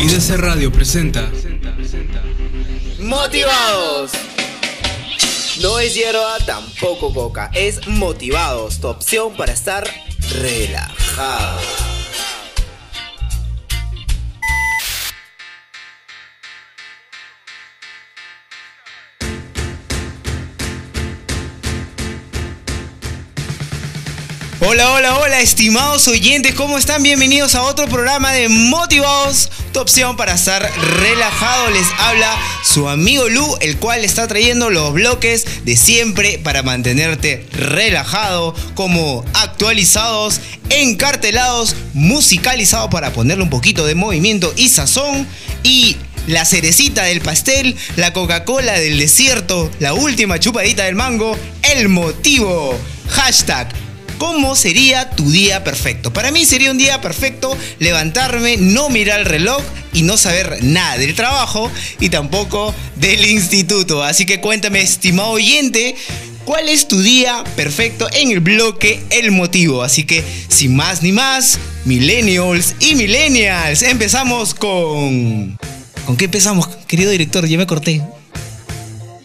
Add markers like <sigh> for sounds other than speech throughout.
IDC Radio presenta Motivados. No es hierba, tampoco coca. Es Motivados, tu opción para estar relajado. Hola, hola, hola, estimados oyentes, ¿cómo están? Bienvenidos a otro programa de Motivados, tu opción para estar relajado. Les habla su amigo Lu, el cual está trayendo los bloques de siempre para mantenerte relajado, como actualizados, encartelados, musicalizados para ponerle un poquito de movimiento y sazón y la cerecita del pastel, la Coca-Cola del desierto, la última chupadita del mango, el motivo. Hashtag ¿Cómo sería tu día perfecto? Para mí sería un día perfecto levantarme, no mirar el reloj y no saber nada del trabajo y tampoco del instituto. Así que cuéntame, estimado oyente, ¿cuál es tu día perfecto en el bloque El Motivo? Así que, sin más ni más, millennials y millennials, empezamos con... ¿Con qué empezamos, querido director? Ya me corté.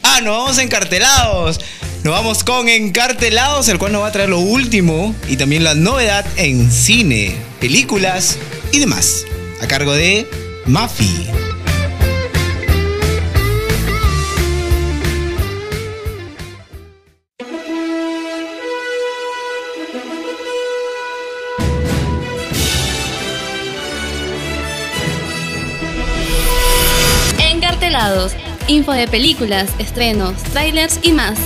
Ah, nos vamos encartelados. Nos vamos con Encartelados, el cual nos va a traer lo último y también la novedad en cine, películas y demás. A cargo de Mafi. Encartelados. Info de películas, estrenos, trailers y más.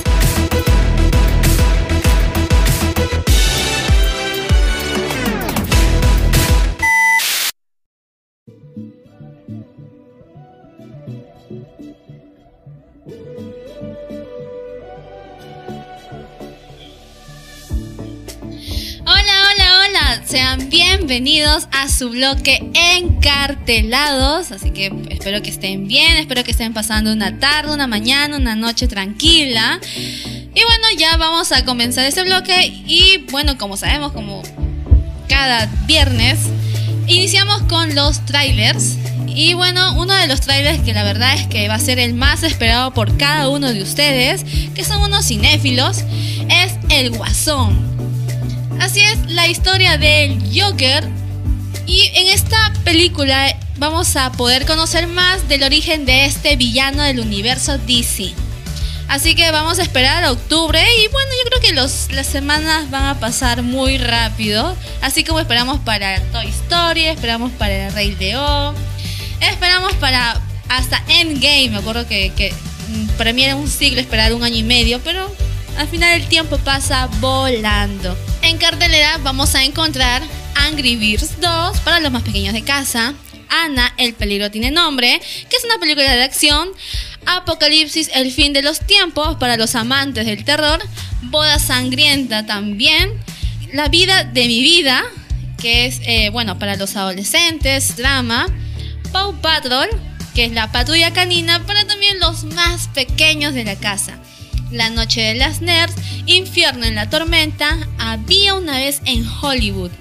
Sean bienvenidos a su bloque Encartelados. Así que espero que estén bien, espero que estén pasando una tarde, una mañana, una noche tranquila. Y bueno, ya vamos a comenzar este bloque. Y bueno, como sabemos, como cada viernes, iniciamos con los trailers. Y bueno, uno de los trailers que la verdad es que va a ser el más esperado por cada uno de ustedes, que son unos cinéfilos, es El Guasón. Así es la historia del Joker. Y en esta película vamos a poder conocer más del origen de este villano del universo DC. Así que vamos a esperar a octubre y bueno, yo creo que las semanas van a pasar muy rápido. Así como esperamos para Toy Story, esperamos para El Rey León, esperamos para hasta Endgame. Me acuerdo que, que mm, para mí era un siglo esperar un año y medio, pero al final el tiempo pasa volando. En cartelera vamos a encontrar Angry Birds 2 para los más pequeños de casa. Ana, el peligro tiene nombre, que es una película de acción. Apocalipsis, el fin de los tiempos para los amantes del terror. Boda sangrienta también. La vida de mi vida, que es, eh, bueno, para los adolescentes, drama. Paw Patrol, que es la patrulla canina para también los más pequeños de la casa. La Noche de las Nerds, Infierno en la Tormenta, Había una vez en Hollywood,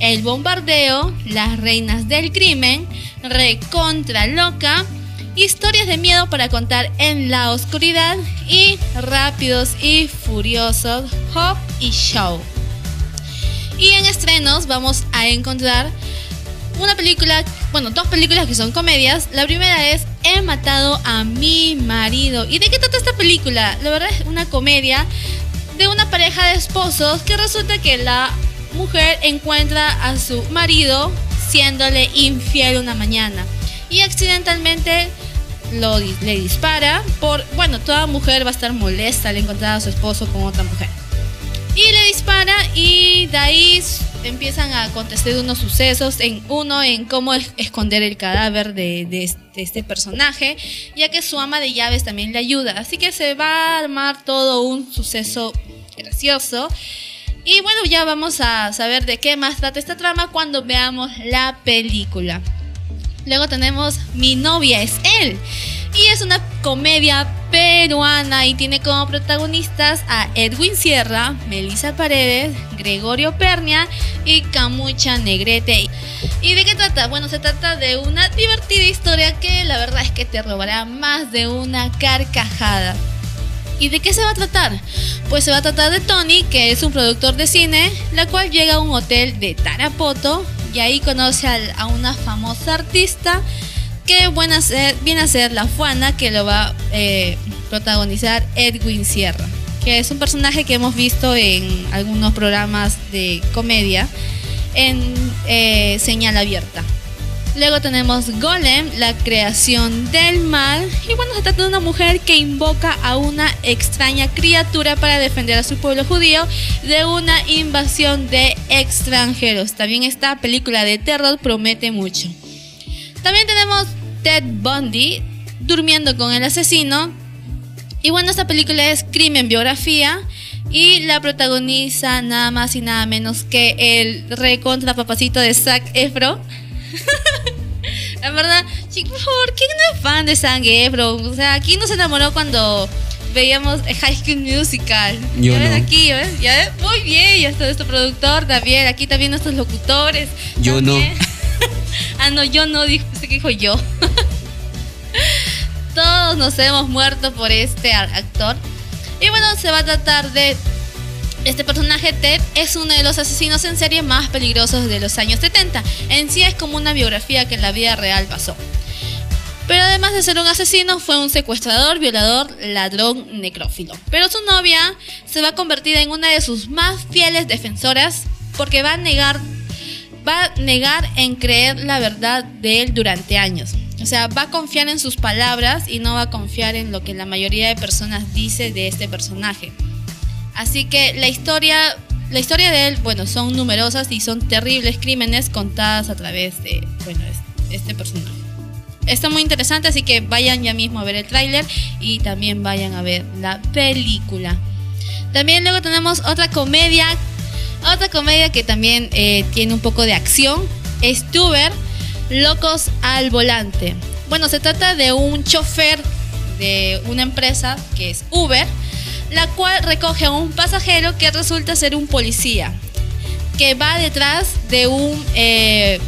El Bombardeo, Las Reinas del Crimen, Recontra Loca, Historias de miedo para contar en la oscuridad y Rápidos y Furiosos, Hop y Show. Y en estrenos vamos a encontrar una película, bueno, dos películas que son comedias. La primera es He matado a mi marido. ¿Y de qué trata esta película? La verdad es una comedia de una pareja de esposos que resulta que la mujer encuentra a su marido siéndole infiel una mañana y accidentalmente lo, le dispara por, bueno, toda mujer va a estar molesta al encontrar a su esposo con otra mujer. Y le dispara y de ahí empiezan a contestar unos sucesos, en uno en cómo esconder el cadáver de, de, este personaje, ya que su ama de llaves también le ayuda. Así que se va a armar todo un suceso gracioso. Y bueno, ya vamos a saber de qué más trata esta trama cuando veamos la película. Luego tenemos Mi novia es él, Y es una comedia peruana y tiene como protagonistas a Edwin Sierra, Melissa Paredes, Gregorio Pernia y Camucha Negrete. ¿Y de qué trata? Bueno, se trata de una divertida historia que la verdad es que te robará más de una carcajada. ¿Y de qué se va a tratar? Pues se va a tratar de Tony, que es un productor de cine, la cual llega a un hotel de Tarapoto y ahí conoce a una famosa artista que ser, viene a ser la Juana, que lo va a eh, protagonizar Edwin Sierra, que es un personaje que hemos visto en algunos programas de comedia en eh, señal abierta. Luego tenemos Golem, la creación del mal. Y bueno, se trata de una mujer que invoca a una extraña criatura para defender a su pueblo judío de una invasión de extranjeros. También esta película de terror promete mucho. También tenemos Ted Bundy, durmiendo con el asesino. Y bueno, esta película es crimen biografía. Y la protagoniza nada más y nada menos que el recontra papacito de Zac Efron. <laughs> La verdad, chicos, por favor, ¿quién no es fan de Zac Efron? O sea, ¿quién no se enamoró cuando veíamos High School Musical? Yo ¿Ya ves no. aquí? ¿ves? ¿Ya ves? Muy bien, ya está nuestro productor también. Aquí también nuestros locutores. Yo no. <laughs> ah, no, yo no, que dijo yo. <laughs> Todos nos hemos muerto por este actor. Y bueno, se va a tratar de este personaje, Ted, es uno de los asesinos en serie más peligrosos de los años 70. En sí es como una biografía que en la vida real pasó. Pero además de ser un asesino, fue un secuestrador, violador, ladrón, necrófilo. Pero su novia se va a convertir en una de sus más fieles defensoras porque va a negar, va a negar en creer la verdad de él durante años. O sea, va a confiar en sus palabras y no va a confiar en lo que la mayoría de personas dice de este personaje. Así que la historia, la historia de él, bueno, son numerosas y son terribles crímenes contadas a través de, bueno, es- este personaje. Está muy interesante, así que vayan ya mismo a ver el tráiler y también vayan a ver la película. También luego tenemos otra comedia, otra comedia que también eh, tiene un poco de acción. Es Tuber, Locos al Volante. Bueno, se trata de un chofer de una empresa que es Uber, la cual recoge a un pasajero que resulta ser un policía, que va detrás de un... eh,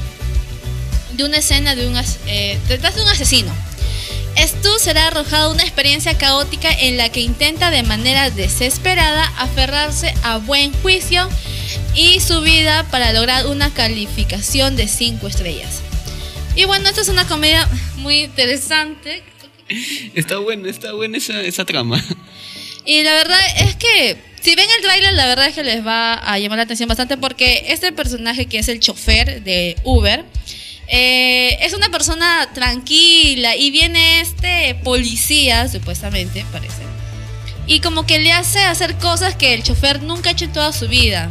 de una escena eh, detrás de un asesino. Stu será arrojado una experiencia caótica en la que intenta de manera desesperada aferrarse a buen juicio y su vida para lograr una calificación de 5 estrellas. Y bueno, esta es una comedia muy interesante. Está buena, está buena esa, esa trama. Y la verdad es que si ven el tráiler, la verdad es que les va a llamar la atención bastante porque este personaje que es el chofer de Uber eh, es una persona tranquila y viene este policía, supuestamente, parece, y como que le hace hacer cosas que el chofer nunca ha hecho en toda su vida,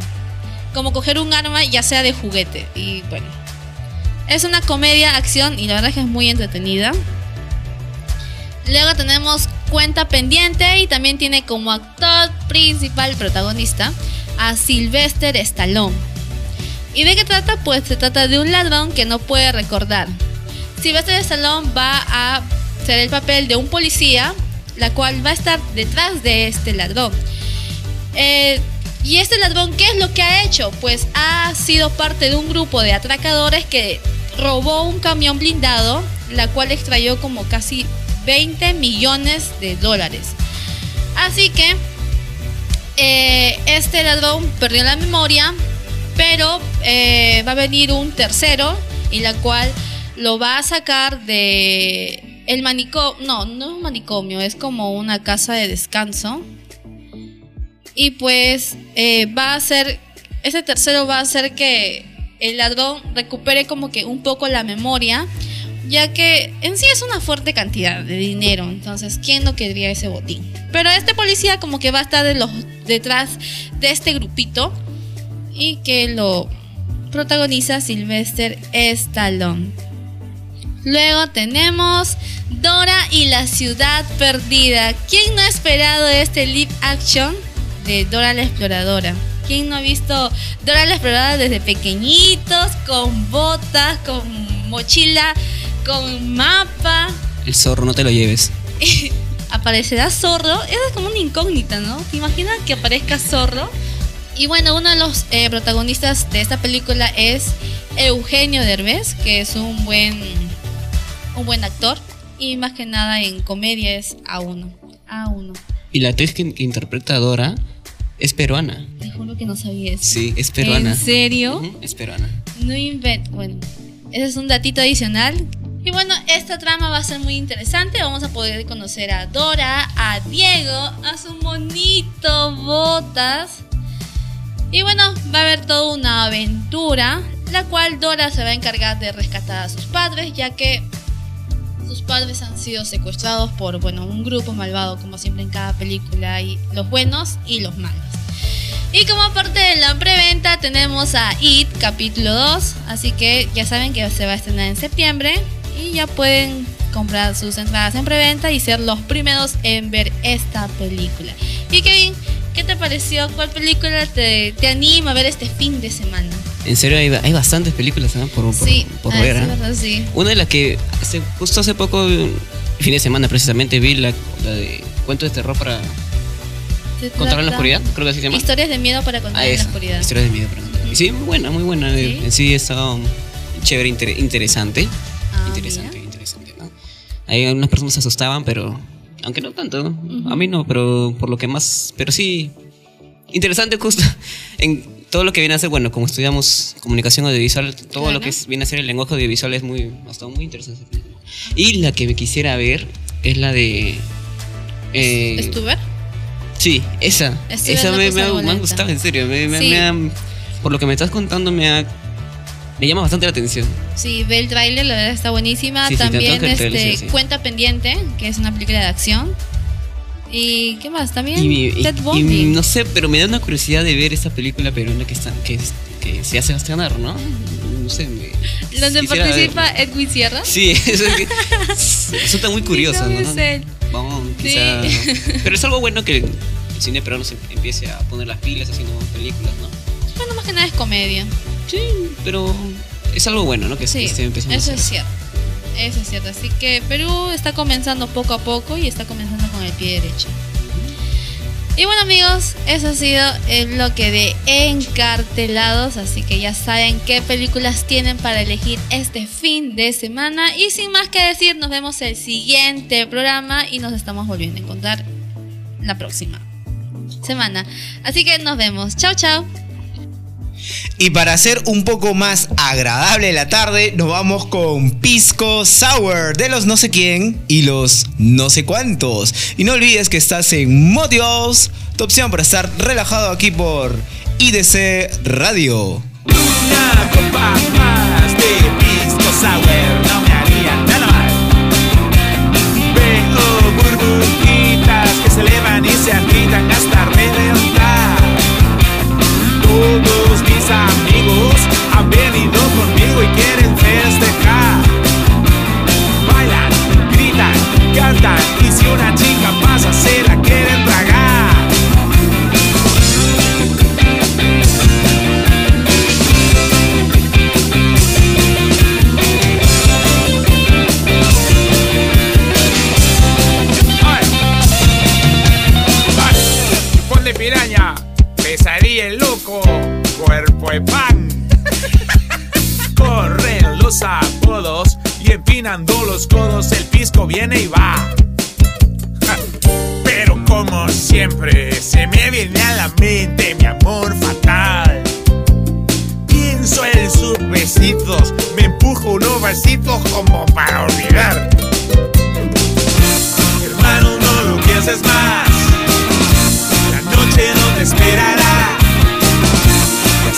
como coger un arma ya sea de juguete. Y bueno, es una comedia, acción y la verdad es que es muy entretenida. Luego tenemos Cuenta Pendiente y también tiene como actor principal protagonista a Sylvester Stallone. ¿Y de qué trata? Pues se trata de un ladrón que no puede recordar. Sylvester Stallone va a ser el papel de un policía, la cual va a estar detrás de este ladrón. Eh, y este ladrón, ¿qué es lo que ha hecho? Pues ha sido parte de un grupo de atracadores que robó un camión blindado, la cual extrayó como casi 20 millones de dólares. Así que eh, este ladrón perdió la memoria, pero eh, va a venir un tercero y la cual lo va a sacar de el manicomio, no, no es un manicomio, es como una casa de descanso. Y pues eh, va a hacer, ese tercero va a hacer que el ladrón recupere como que un poco la memoria, ya que en sí es una fuerte cantidad de dinero, entonces ¿quién no querría ese botín? Pero este policía como que va a estar de los, detrás de este grupito y que lo protagoniza Sylvester Stallone. Luego tenemos Dora y la ciudad perdida. ¿Quién no ha esperado este live action de Dora la exploradora? ¿Quién no ha visto Dora la exploradora desde pequeñitos, con botas, con mochila, con mapa? El zorro, no te lo lleves. <laughs> ¿Aparecerá Zorro? Es como una incógnita, ¿no? ¿Te imaginas que aparezca Zorro? Y bueno, uno de los eh, protagonistas de esta película es Eugenio Derbez, que es un buen, un buen actor. Y más que nada en comedia es A1. A1. Y la actriz que, que interpreta a Dora es peruana. Te juro que no sabía eso. Sí, es peruana. ¿En serio? Es peruana. No invent. Bueno, ese es un datito adicional. Y bueno, esta trama va a ser muy interesante. Vamos a poder conocer a Dora, a Diego, a su monito Botas. Y bueno, va a haber toda una aventura, la cual Dora se va a encargar de rescatar a sus padres, ya que sus padres han sido secuestrados por, bueno, un grupo malvado, como siempre en cada película, hay los buenos y los malos. Y como parte de la preventa tenemos a It capítulo 2, así que ya saben que se va a estrenar en septiembre y ya pueden comprar sus entradas en preventa y ser los primeros en ver esta película. Y Kevin, ¿qué te pareció? ¿Cuál película te, te anima a ver este fin de semana? En serio, hay, hay bastantes películas ¿no? por, por, sí, por ah, ver. sí, ¿ah? verdad, sí. Una de las que hace- justo hace poco, fin de semana precisamente, vi la, la de Cuentos de Terror para Se controlar la oscuridad, creo que así se llama. Historias de miedo para contar Ah, en la oscuridad. Historias de miedo para contar. Sí, muy buena, muy buena. ¿Sí? En sí está um, chévere, inter- interesante. Ah, interesante, mira. interesante, ¿no? Hay algunas personas se asustaban, pero. Aunque no tanto. A mí no, pero por lo que más. Pero sí. Interesante, justo. <laughs> En todo lo que viene a ser, bueno, como estudiamos comunicación audiovisual, todo Claro. lo que es- viene a ser el lenguaje audiovisual es muy. Hasta muy interesante. Y la que me quisiera ver es la de. eh, ¿Stuber? Sí, esa. Esa me, ha, me ha gustado, en serio. Me, me- Sí. ha- por lo que me estás contando, me ha. Me llama bastante la atención. Sí, ve el tráiler, la verdad está buenísima. Sí, sí, También este, sí. Cuenta Pendiente, que es una película de acción. ¿Y qué más? También Y, mi- y- Ted y Bundy. no sé, pero me da una curiosidad de ver esa película peruana que, está, que, se hace estrenar, ¿no? No sé. Me, Donde participa verla. Edwin Sierra. Sí, <laughs> eso es que- resulta muy curioso, Sí, ¿no? no, es él. Vamos, Sí. quizá. <laughs> Pero es algo bueno que el cine peruano se empiece a poner las pilas haciendo películas, ¿no? Bueno, más que nada es comedia. Sí, pero es algo bueno, ¿no? Que Sí, esté empezando a eso es cierto. Eso es cierto. Así que Perú está comenzando poco a poco y está comenzando con el pie derecho. Y bueno amigos, eso ha sido el bloque de encartelados, así que ya saben qué películas tienen para elegir este fin de semana. Y sin más que decir, nos vemos el siguiente programa y nos estamos volviendo a encontrar la próxima semana. Así que nos vemos. Chao, chao. Y para hacer un poco más agradable la tarde, nos vamos con Pisco Sour de los no sé quién y los no sé cuántos. Y no olvides que estás en Motivados, tu opción para estar relajado aquí por IDC Radio. Una copa más de pisco sour que se elevan y se agitan hasta amigos han venido conmigo y quieren festejar. Bailan, gritan, cantan y si una chica pasa se la quieren tragar. Ay. Ay. Ponle piraña, pesadilla el loco, cuerpo de pan. <laughs> Corren los apodos y empinando los codos el pisco viene y va. <laughs> Pero como siempre se me viene a la mente mi amor fatal. Pienso en sus besitos, me empujo unos besitos como para olvidar. Hermano, no lo pienses más. La noche no te esperará.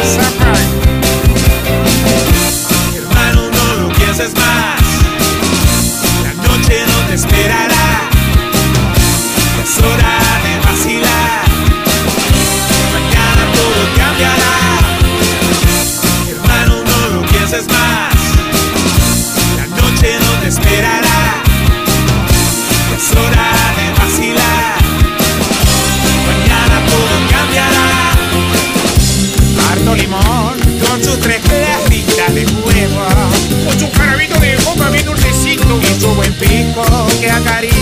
y el que acaricia.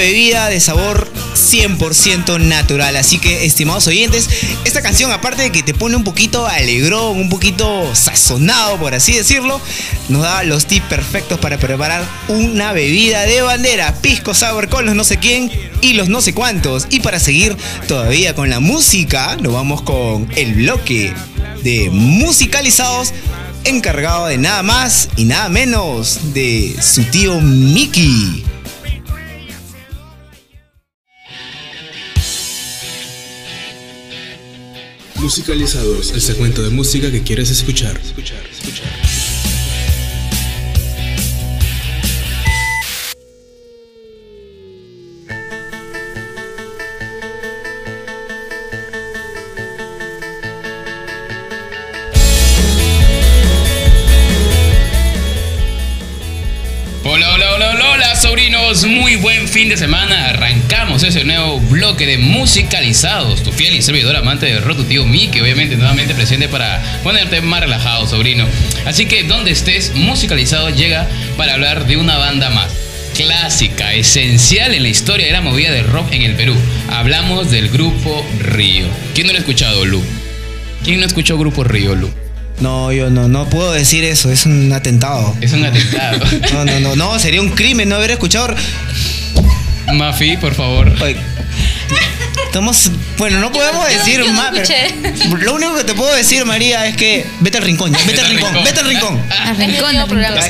Bebida de sabor 100% natural. Así que, estimados oyentes, esta canción, aparte de que te pone un poquito alegrón, un poquito sazonado, por así decirlo, nos da los tips perfectos para preparar una bebida de bandera. Pisco sour con los no sé quién y los no sé cuántos. Y para seguir todavía con la música, nos vamos con el bloque de musicalizados encargado de nada más y nada menos de su tío Mickey. Musicalizados, el segmento de música que quieres escuchar. escuchar, escuchar. Fin de semana. Arrancamos ese nuevo bloque de musicalizados. Tu fiel y servidor amante de rock, tu tío Miki, obviamente nuevamente presente para ponerte más relajado, sobrino. Así que donde estés, musicalizado llega para hablar de una banda más. Clásica, esencial en la historia de la movida del rock en el Perú. Hablamos del grupo Río. ¿Quién no lo ha escuchado, Lu? ¿Quién no escuchó Grupo Río, Lu? No, yo no, no puedo decir eso, es un atentado. Es un atentado. <laughs> No, no, no, no, sería un crimen no haber escuchado. Mafi, por favor. Estamos, bueno, no podemos yo- decir yo no más. pero. Lo único que te puedo decir, María, es que vete al rincón, ya, vete al rincón, vete al rincón. Al rincón del programa. Vas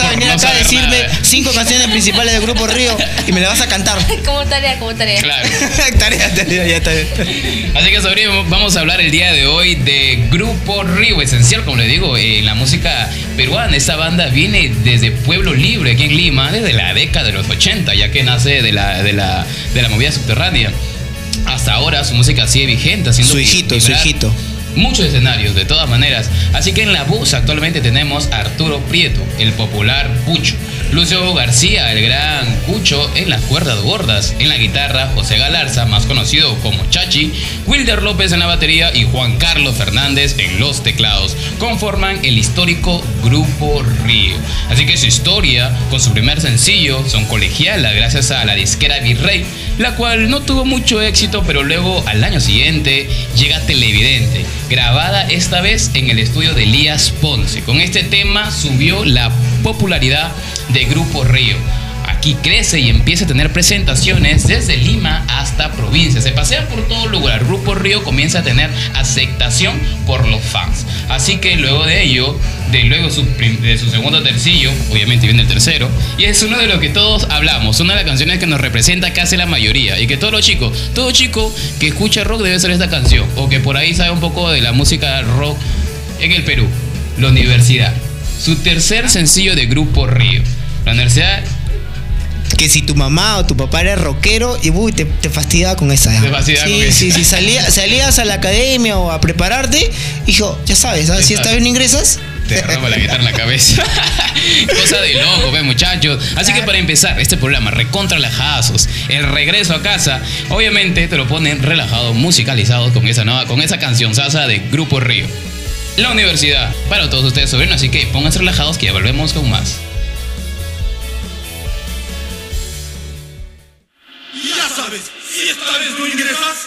a venir no acá a decirme nada. cinco canciones principales del grupo Río y me las vas a cantar. <laughs> Como tarea, como tarea. Claro. <laughs> tarea, tarea, ya está bien. Así que sobrino, vamos a hablar el día de hoy de Grupo Río, esencial, como le digo, en la música peruana. Esta banda viene desde Pueblo Libre, aquí en Lima, desde la década de los 80, ya que nace de la, de la, de la movida subterránea. Hasta ahora su música sigue vigente, haciendo Su hijito, su hijito. Muchos escenarios, de todas maneras. Así que en la voz actualmente tenemos a Arturo Prieto, el popular Pucho. Lucio García, el gran Cucho, en las cuerdas gordas. En la guitarra, José Galarza, más conocido como Chachi. Wilder López en la batería y Juan Carlos Fernández en los teclados. Conforman el histórico Grupo Río. Así que su historia, con su primer sencillo, son colegialas gracias a la disquera Virrey, la cual no tuvo mucho éxito, pero luego al año siguiente llega Televidente, grabada esta vez en el estudio de Elías Ponce. Con este tema subió la popularidad de Grupo Río. Crece y empieza a tener presentaciones desde Lima hasta provincia. Se pasea por todo lugar. Grupo Río comienza a tener aceptación por los fans. Así que luego de ello, de luego su, de su segundo tercillo, obviamente viene el tercero, y es uno de los que todos hablamos, una de las canciones que nos representa casi la mayoría, y que todos los chicos, todo chico que escucha rock debe ser esta canción, o que por ahí sabe un poco de la música rock en el Perú, La Universidad. Su tercer sencillo de Grupo Río. La Universidad Que si tu mamá o tu papá era rockero, y uy, te, te fastidiaba con esa. Te fastidiaba sí, con esa. sí, sí, salía- salías a la academia o a prepararte, hijo, ya sabes, si esta vez no ingresas. Te roba la guitarra en la cabeza. <laughs> Cosa de loco, ve muchachos. Así que para empezar, este programa, recontra relajazos, el regreso a casa, obviamente te lo ponen relajado, musicalizado con esa nueva, con esa canción sasa de Grupo Río. La universidad, para todos ustedes sobrinos, así que pónganse relajados que ya volvemos con más. Sabes, si esta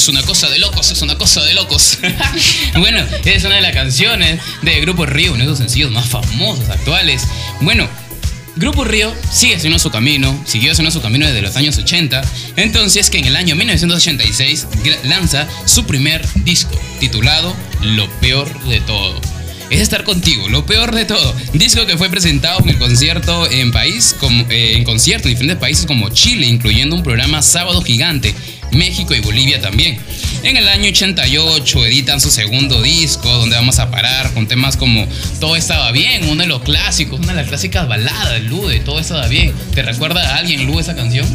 Es una cosa de locos, es una cosa de locos. <laughs> bueno, es una de las canciones de Grupo Río, uno de los sencillos más famosos actuales. Bueno, Grupo Río sigue haciendo su camino, siguió haciendo su camino desde los años 80, entonces que en el año 1986 gra- lanza su primer disco, titulado Lo Peor de Todo. Es estar contigo, lo peor de todo. Disco que fue presentado en el concierto en país, como, eh, en concierto en diferentes países como Chile, incluyendo un programa Sábado Gigante, México y Bolivia también. En el año 88 editan su segundo disco, donde vamos a parar con temas como Todo estaba bien, uno de los clásicos, una de las clásicas baladas, Lu, de Todo estaba bien. ¿Te recuerda a alguien, Lu, esa canción?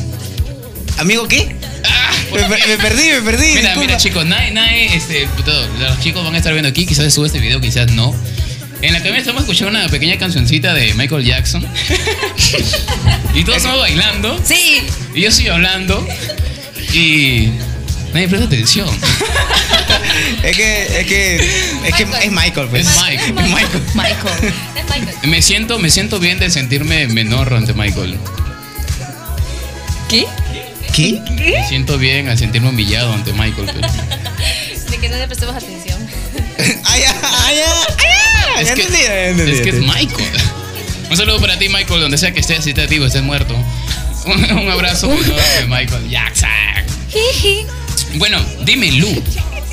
¿Amigo qué? Ah, Me, me perdí, me perdí. Mira, disculpa. mira, chicos, nadie, nadie, este, todo, los chicos van a estar viendo aquí, quizás sube este video, quizás no. En la cabina estamos escuchando una pequeña cancioncita de Michael Jackson. <laughs> y todos estamos bailando. Sí. Y yo estoy hablando. Y nadie presta atención. <laughs> Es que, es que, es que es Michael, pues. Es Michael. Es Michael. Michael. Es Michael. Me siento, me siento bien de sentirme menor ante Michael. ¿Qué? ¿Qué? Me siento bien al sentirme humillado ante Michael. pues. De que no le prestemos atención. <laughs> ¡Ay, ay, ay! Es que, entendí, ya entendí, es que es entendí. Michael. Un saludo para ti, Michael, donde sea que estés, si estás vivo, estés muerto. Un, un abrazo por Michael Jackson. <laughs> Bueno, dime, Lu,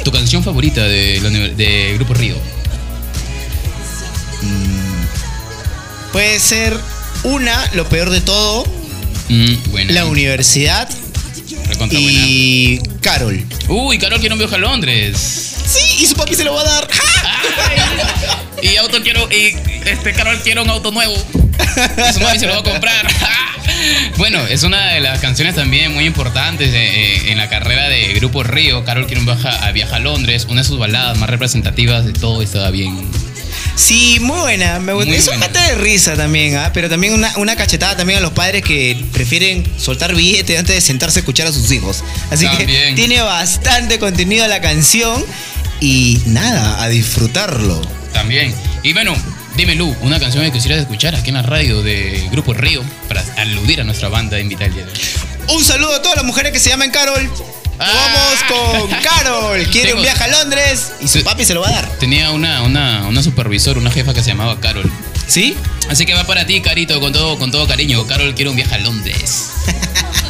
tu canción favorita de, Grupo Río. Puede ser una, lo peor de todo, Mm, buena. la universidad Recontra y Carol. Uy, Carol quiere un viaje a Londres. Sí, y su papi se lo va a dar. <laughs> Y auto quiero. Y este Carol quiere un auto nuevo. Y su mami se lo va a comprar. Bueno, es una de las canciones también muy importantes de- eh, en la carrera de Grupo Río. Carol quiere un viaje a, viaje a Londres, una de sus baladas más representativas de todo estaba bien. Sí, muy buena. Me. Muy Es un mate de risa también, ¿ah? Pero también una, una cachetada también a los padres que prefieren soltar billetes antes de sentarse a escuchar a sus hijos. Así que tiene bastante contenido la canción. Y nada, a disfrutarlo. También. Y bueno, dime Lu, una canción que quisieras escuchar aquí en la radio de Grupo Río para aludir a nuestra banda invitada de hoy. Un saludo a todas las mujeres que se llaman Carol. Nos Ah. vamos con Carol. Quiere Tengo- un viaje a Londres y su papi se lo va a dar. Tenía una, una, una supervisora, una jefa que se llamaba Carol. ¿Sí? Así que va para ti, Carito, con todo, con todo cariño. Carol quiere un viaje a Londres. <laughs>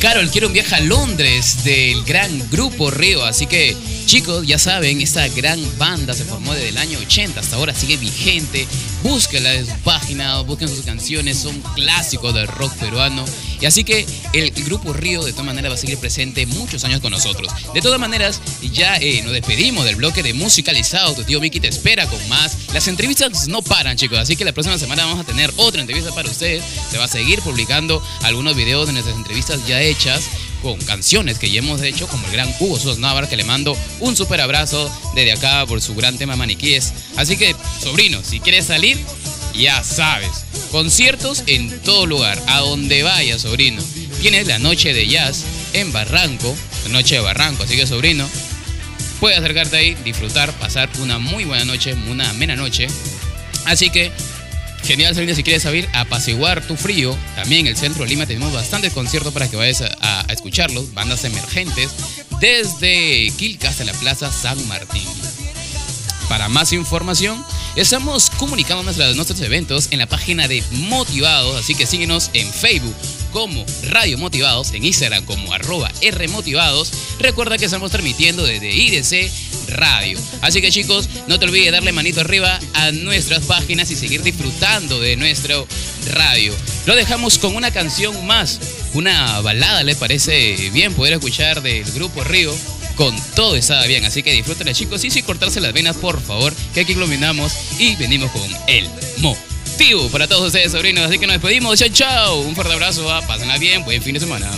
Carol quiere un viaje a Londres del gran grupo Río. Así que, chicos, ya saben, esta gran banda se formó desde el año 80 hasta ahora, sigue vigente. Búsquenla en su página, busquen sus canciones, son clásicos del rock peruano. Y así que el grupo Río de todas maneras va a seguir presente muchos años con nosotros. De todas maneras, ya eh, nos despedimos del bloque de musicalizado. Tu tío Miki te espera con más. Las entrevistas no paran, chicos. Así que la próxima semana vamos a tener otra entrevista para ustedes. Se va a seguir publicando algunos videos de nuestras entrevistas ya hechas con canciones que ya hemos hecho, como el gran Hugo Sos Navarra, que le mando un súper abrazo desde acá por su gran tema Maniquíes. Así que, sobrino, si quieres salir, ya sabes. Conciertos en todo lugar, a donde vayas, sobrino. Tienes la noche de jazz en Barranco, noche de Barranco, así que, sobrino, puedes acercarte ahí, disfrutar, pasar una muy buena noche, una amena noche. Así que Genial, Selena, si quieres salir, apaciguar tu frío. También en el centro de Lima tenemos bastantes conciertos para que vayas a, escucharlos. Bandas emergentes desde Quilca hasta la Plaza San Martín. Para más información, estamos comunicando nuestros eventos en la página de Motivados, así que síguenos en Facebook como Radio Motivados, en Instagram como arroba Rmotivados. Recuerda que estamos transmitiendo desde IDC Radio. Así que chicos, no te olvides de darle manito arriba a nuestras páginas y seguir disfrutando de nuestro radio. Lo dejamos con una canción más, una balada, ¿les parece bien poder escuchar del grupo Río? Con todo está bien, así que disfrútenla chicos y sin cortarse las venas, por favor, que aquí iluminamos y venimos con el para todos ustedes, sobrinos. Así que nos despedimos, chao, chao. Un fuerte abrazo, ah, pásenla bien, buen fin de semana.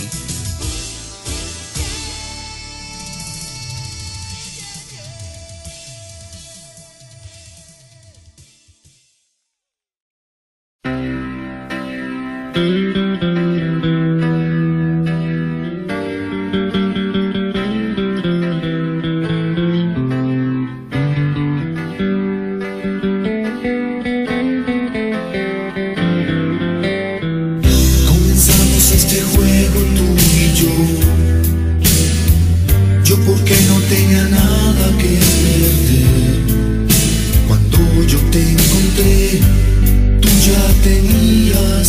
Tenía nada que perder. Cuando yo te encontré, tú ya tenías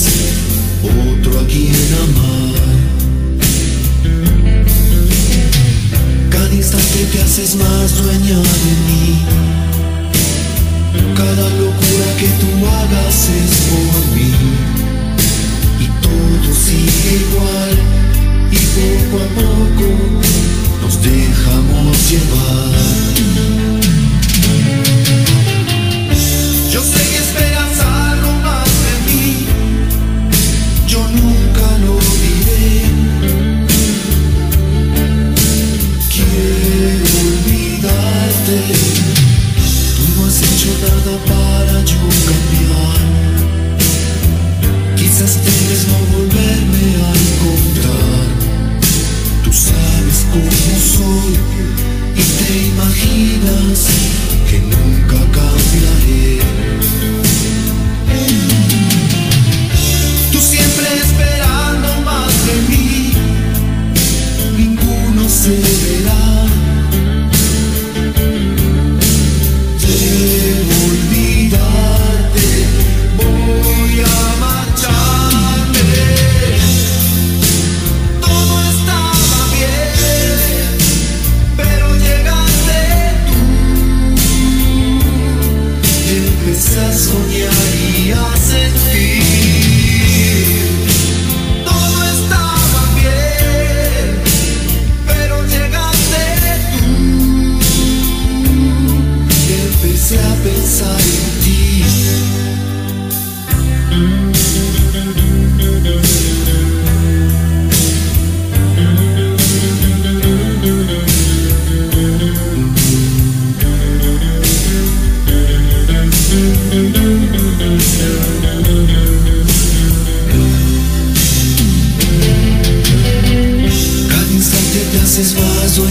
otro a quien amar. Cada instante te haces más dueña de mí. Cada locura que tú hagas es por mí y todo sigue igual y poco a poco nos dejamos llevar. Yo sé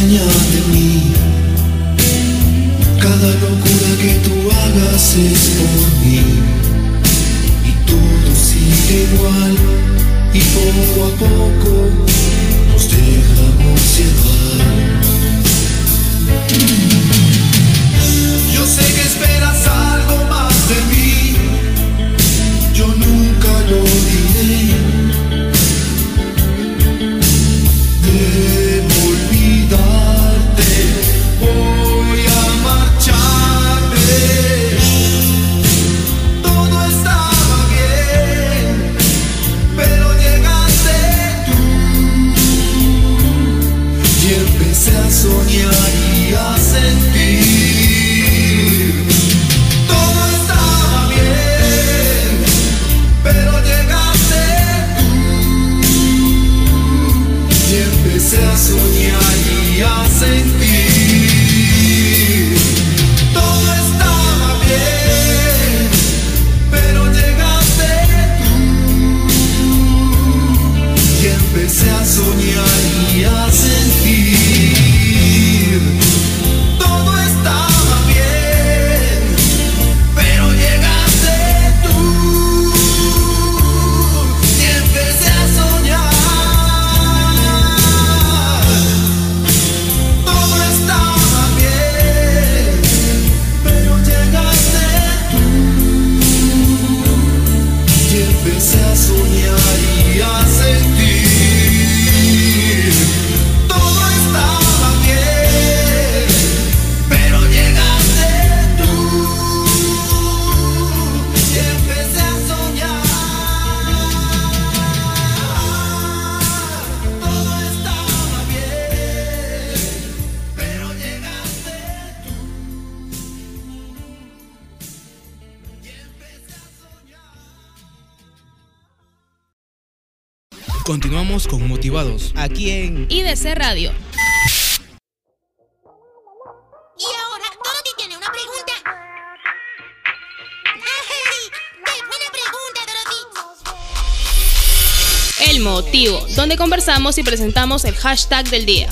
de mí. Cada locura que tú hagas es por mí. Y todo sigue igual. Y poco a poco nos dejamos llevar. Yo sé que esperas algo Radio. Y ahora, Dorothy tiene una pregunta. ¡Ay! ¡Qué buena pregunta, Dorothy! El motivo, donde conversamos y presentamos el hashtag del día.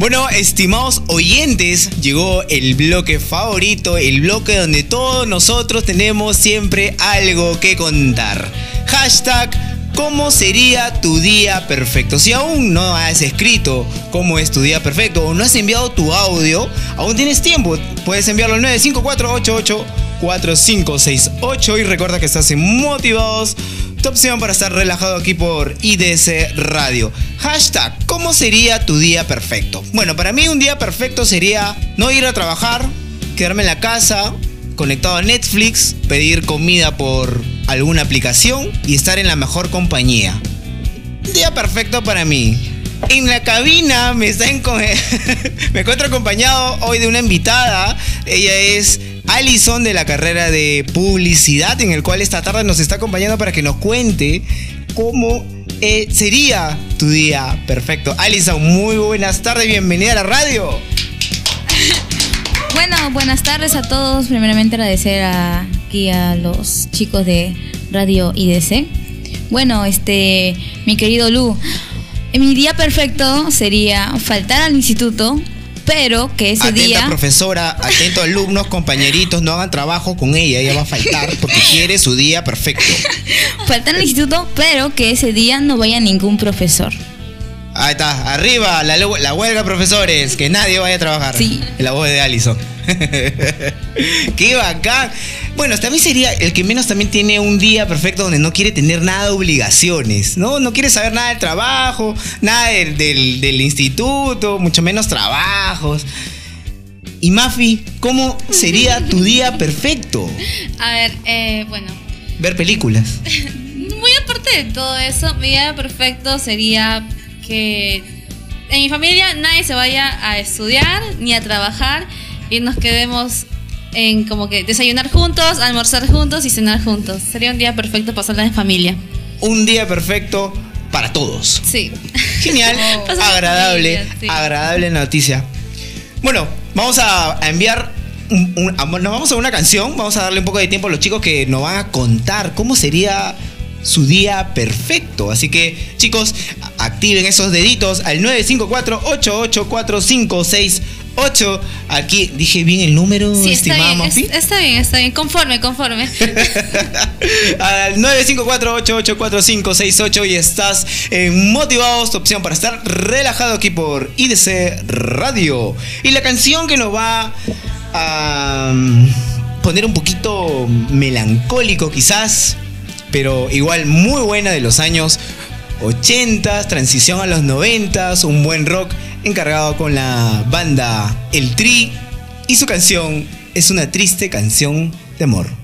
Bueno, estimados oyentes, llegó el bloque favorito, el bloque donde todos nosotros tenemos siempre algo que contar. Hashtag, ¿cómo sería tu día perfecto? Si aún no has escrito cómo es tu día perfecto o no has enviado tu audio, aún tienes tiempo. Puedes enviarlo al 95488 4568 y recuerda que estás en Motivados, tu opción para estar relajado aquí por IDC Radio. Hashtag, ¿cómo sería tu día perfecto? Bueno, para mí un día perfecto sería no ir a trabajar, quedarme en la casa, conectado a Netflix, pedir comida por alguna aplicación y estar en la mejor compañía. Día perfecto para mí. En la cabina me, está <laughs> me encuentro acompañado hoy de una invitada. Ella es Alison de la carrera de publicidad, en el cual esta tarde nos está acompañando para que nos cuente cómo eh, sería tu día perfecto. Alison, muy buenas tardes, bienvenida a la radio. <laughs> Bueno, buenas tardes a todos. Primeramente agradecer a- aquí a los chicos de Radio IDC. Bueno, este, mi querido Lu, mi día perfecto sería faltar al instituto, pero que ese Atenta día profesora, atento alumnos, compañeritos, no hagan trabajo con ella, ella va a faltar porque quiere su día perfecto. <laughs> faltar al instituto, pero que ese día no vaya ningún profesor. Ahí está, arriba, la, huelga, profesores, que nadie vaya a trabajar. Sí. La voz de Allison. <laughs> Qué bacán. Bueno, también sería el que menos también tiene un día perfecto donde no quiere tener nada de obligaciones, ¿no? No quiere saber nada del trabajo, nada del, del- del instituto, mucho menos trabajos. Y Mafi, ¿cómo sería tu día perfecto? A ver, eh, bueno, Ver películas. <laughs> muy aparte de todo eso, mi día perfecto sería que en mi familia nadie se vaya a estudiar ni a trabajar y nos quedemos en como que desayunar juntos, almorzar juntos y cenar juntos. Sería un día perfecto pasarla en familia. Un día perfecto para todos. Sí. Genial, <laughs> en agradable, familia, sí. agradable noticia. Bueno, vamos a, a enviar un- un- nos vamos a una canción, vamos a darle un poco de tiempo a los chicos que nos van a contar cómo sería su día perfecto. Así que, chicos, activen esos deditos al 954-884568. Aquí dije bien el número, Sí, está bien, es- está bien, está bien. Conforme, conforme. <laughs> al 954-884568 y estás en Motivados, tu opción para estar relajado aquí por IDC Radio. Y la canción que nos va a mm, poner un poquito melancólico quizás, pero igual muy buena de los años 80, transición a los 90, un buen rock encargado con la banda El Tri y su canción es una triste canción de amor.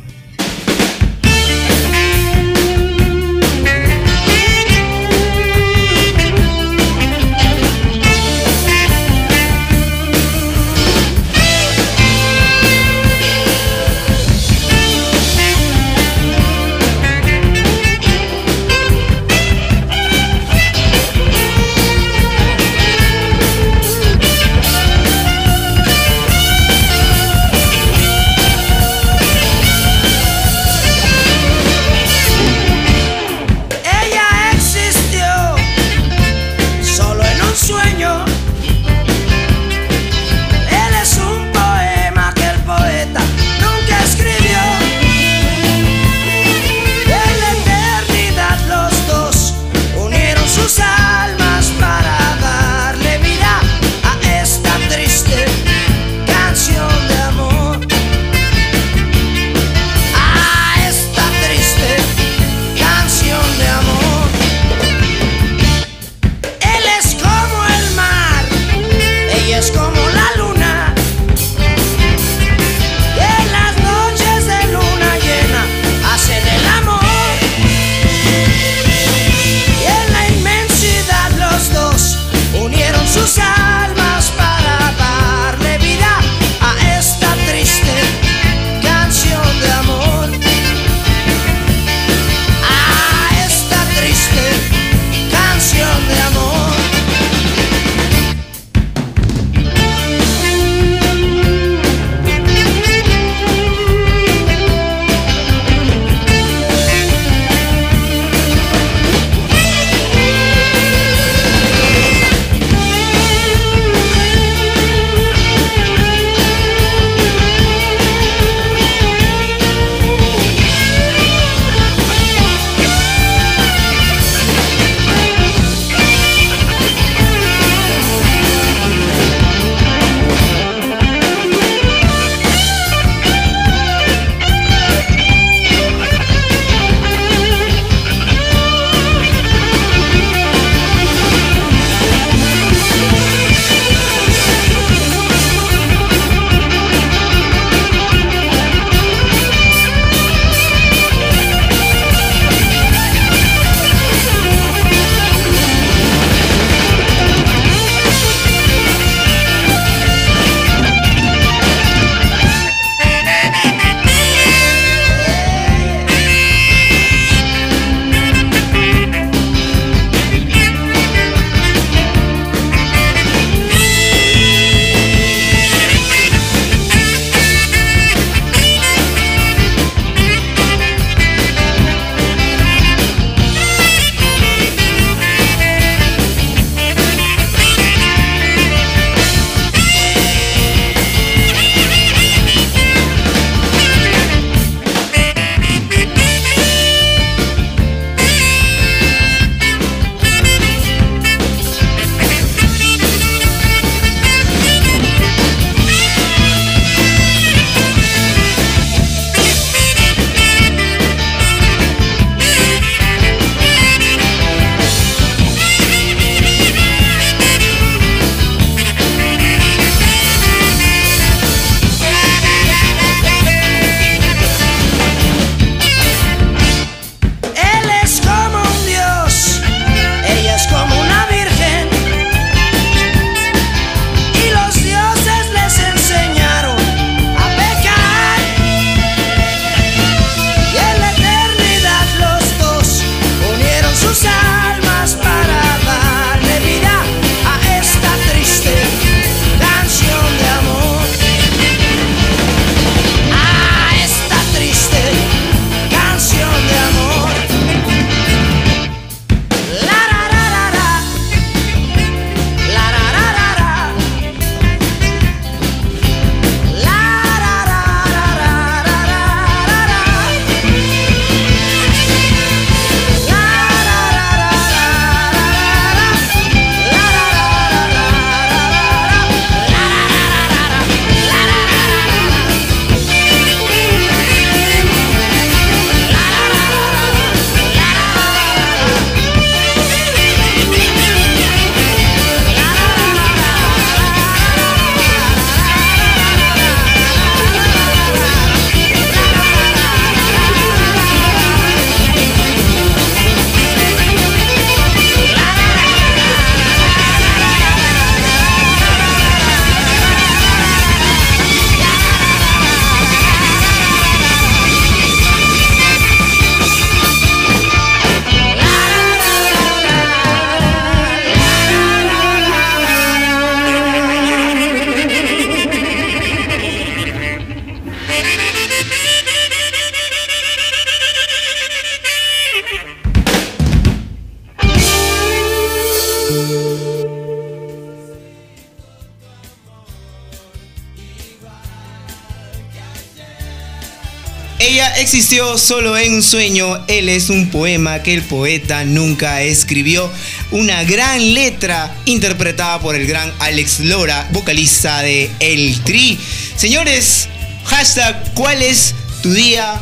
Ella existió solo en un sueño, él es un poema que el poeta nunca escribió. Una gran letra interpretada por el gran Alex Lora, vocalista de El Tri. Señores, hashtag, ¿cuál es tu día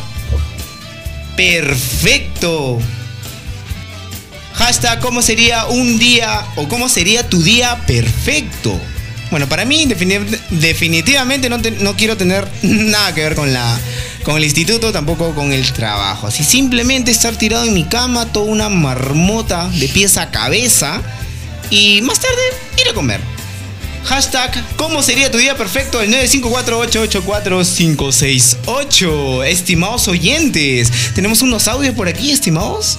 perfecto? Hashtag, ¿cómo sería un día o cómo sería tu día perfecto? Bueno, para mí defini- definitivamente no, no quiero tener nada que ver con, la, con el instituto, tampoco con el trabajo. Así simplemente estar tirado en mi cama, toda una marmota de pies a cabeza y más tarde ir a comer. Hashtag, ¿cómo sería tu día perfecto? El 954-884-568. Estimados oyentes, tenemos unos audios por aquí, estimados.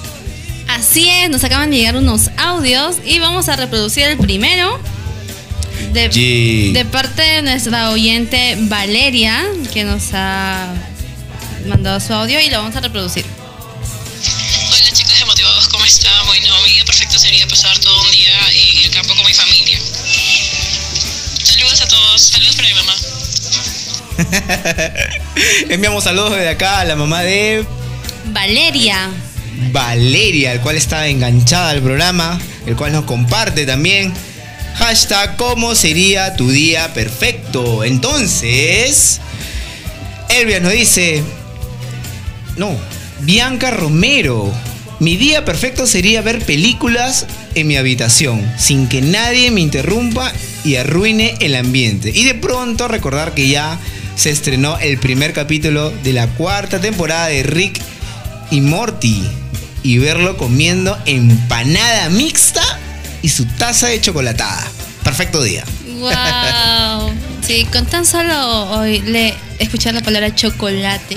Así es, nos acaban de llegar unos audios y vamos a reproducir el primero de, Yeah. de parte de nuestra oyente Valeria, que nos ha mandado su audio y lo vamos a reproducir. Hola chicos de Motivados, ¿cómo están? Bueno, mi día perfecto sería pasar todo un día en el campo con mi familia. Saludos a todos, saludos para mi mamá. <laughs> Enviamos saludos desde acá a la mamá de Valeria. Valeria, el cual está enganchada al programa, el cual nos comparte también. Hashtag, ¿cómo sería tu día perfecto? Entonces, Elvia nos dice, no, Bianca Romero, mi día perfecto sería ver películas en mi habitación, sin que nadie me interrumpa y arruine el ambiente. Y de pronto recordar que ya se estrenó el primer capítulo de la cuarta temporada de Rick y Morty y verlo comiendo empanada mixta y su taza de chocolatada. Perfecto día. Wow. <laughs> Sí, con tan solo hoy le escuchar la palabra chocolate.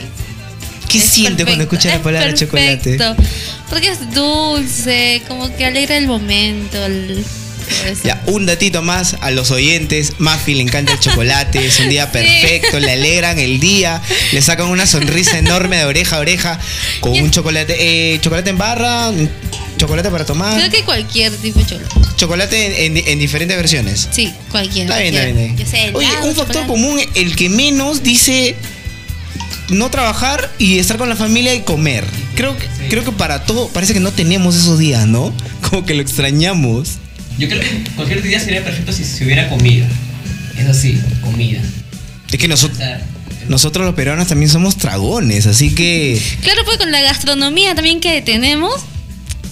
¿Qué siente cuando escucha la es palabra chocolate? Porque es dulce, como que alegra el momento. el-. Ya, un datito más a los oyentes. Mafi le encanta el chocolate, es un día <laughs> perfecto, le alegran el día, le sacan una sonrisa enorme de oreja a oreja con un chocolate, eh, chocolate en barra, chocolate para tomar, Creo que cualquier tipo de chocolate. chocolate en, en- en diferentes versiones. Sí, cualquiera. Está bien, está bien, Oye, un factor común, el que menos dice no trabajar y estar con la familia y comer. Creo que, creo que para todo parece que no tenemos esos días, ¿no? <laughs> Como que lo extrañamos. Yo creo que cualquier día sería perfecto si se hubiera comida. Eso sí, comida. Es que nosotros, nosotros los peruanos también somos dragones, así que Claro, pues con la gastronomía también que tenemos,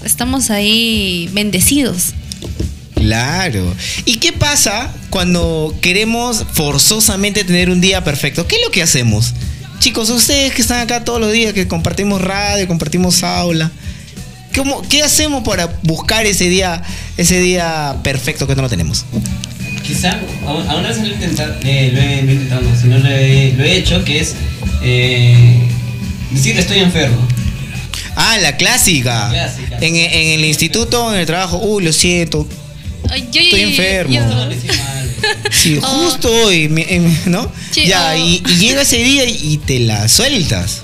estamos ahí bendecidos. claro. ¿Y qué pasa cuando queremos forzosamente tener un día perfecto? ¿Qué es lo que hacemos? Chicos, ustedes que están acá todos los días, que compartimos radio, compartimos aula, ¿cómo, ¿qué hacemos para buscar ese día, ese día perfecto que no lo tenemos? Quizá, aún aún no se lo he intentado, eh, lo, he, intentado, no, sino lo he, lo he hecho, que es eh, decir estoy enfermo. Ah, la clásica. Clásica. En, en el instituto, en el trabajo, uy, lo siento, Ay, yo- Estoy enfermo. yo- <laughs> Sí, Oh. justo hoy, ¿no? Sí, ya, oh. y, y llega ese día y, y te la sueltas.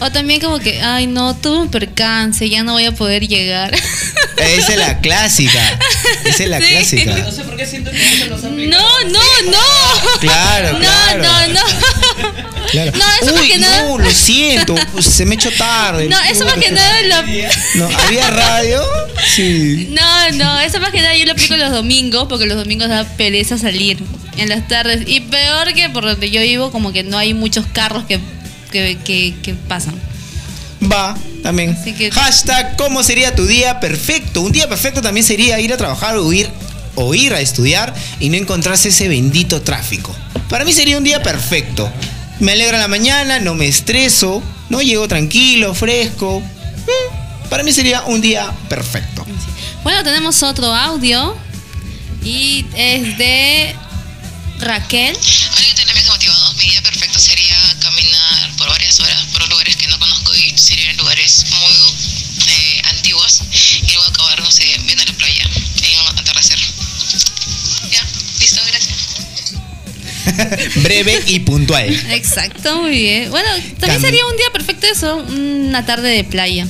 O también como que, ay no, tuve un percance, ya no voy a poder llegar. <laughs> Esa es la clásica. Esa es la Sí. clásica. No sé por qué siento que eso nos aplica. No, no, no. Claro, no, claro. No, no, Claro. No, eso Uy, porque nada- no, lo siento, se me echó tarde. no. eso más que nada lo... No, ¿había radio? Sí. No, no, eso más que nada yo lo aplico los domingos, porque los domingos da pereza salir en las tardes. Y peor que por donde yo vivo, como que no hay muchos carros que, que, que, que pasan. Va, también. Hashtag, ¿cómo sería tu día perfecto? Un día perfecto también sería ir a trabajar o ir, o ir a estudiar y no encontrarse ese bendito tráfico. Para mí sería un día perfecto. Me alegra la mañana, no me estreso, no llego tranquilo, fresco. Mm, Para mí sería un día perfecto. Bueno, tenemos otro audio y es de Raquel. Mi día perfecto sería caminar por varias horas por lugares que no conozco y serían lugares muy eh, antiguos y luego acabar, no sé, viendo la playa en un atardecer. Ya, listo, gracias. <laughs> Breve y puntual. Exacto, muy bien. Bueno, también Cam- sería un día perfecto eso, una tarde de playa.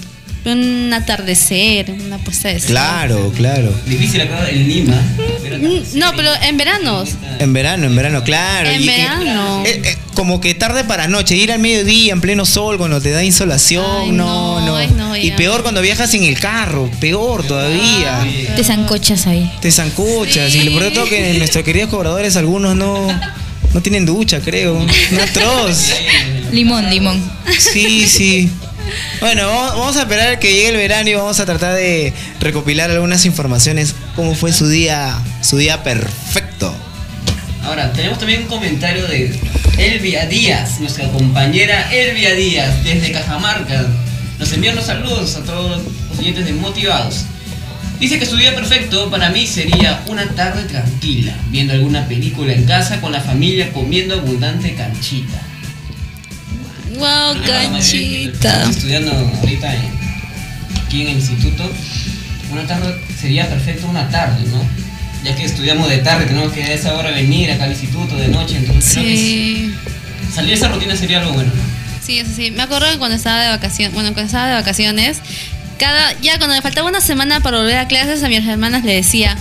Un atardecer, una puesta de sol. Claro, claro. Difícil acá en Lima. Mm, No, pero en veranos. En verano, en verano, claro. En Y- verano. eh, eh, como que tarde para noche, ir al mediodía en pleno sol cuando te da insolación, no, no. ay, no, y peor cuando viajas en el carro, peor todavía. Te zancochas ahí. Te zancuchas. Y lo peor de todo que <laughs> nuestros queridos cobradores, algunos no, no tienen ducha, creo. Un atroz. <laughs> Limón, limón. Sí, sí. Bueno, vamos, a esperar que llegue el verano y vamos a tratar de recopilar algunas informaciones. ¿Cómo fue su día, su día perfecto? Ahora, tenemos también un comentario de Elvia Díaz, nuestra compañera Elvia Díaz, desde Cajamarca. Nos envía unos saludos a todos los oyentes de Motivados. Dice que su día perfecto para mí sería una tarde tranquila, viendo alguna película en casa con la familia comiendo abundante canchita. Wow, canchita. Estudiando ahorita aquí en el instituto. Una tarde sería perfecto una tarde, ¿no? Ya que estudiamos de tarde, tenemos que a esa hora venir acá al instituto de noche, entonces creo que Sí. salir de esa rutina sería algo bueno, ¿no? Sí, eso sí. Me acuerdo que cuando estaba de vacaciones, bueno, cuando estaba de vacaciones, cada, ya cuando me faltaba una semana para volver a clases, a mis hermanas le decía,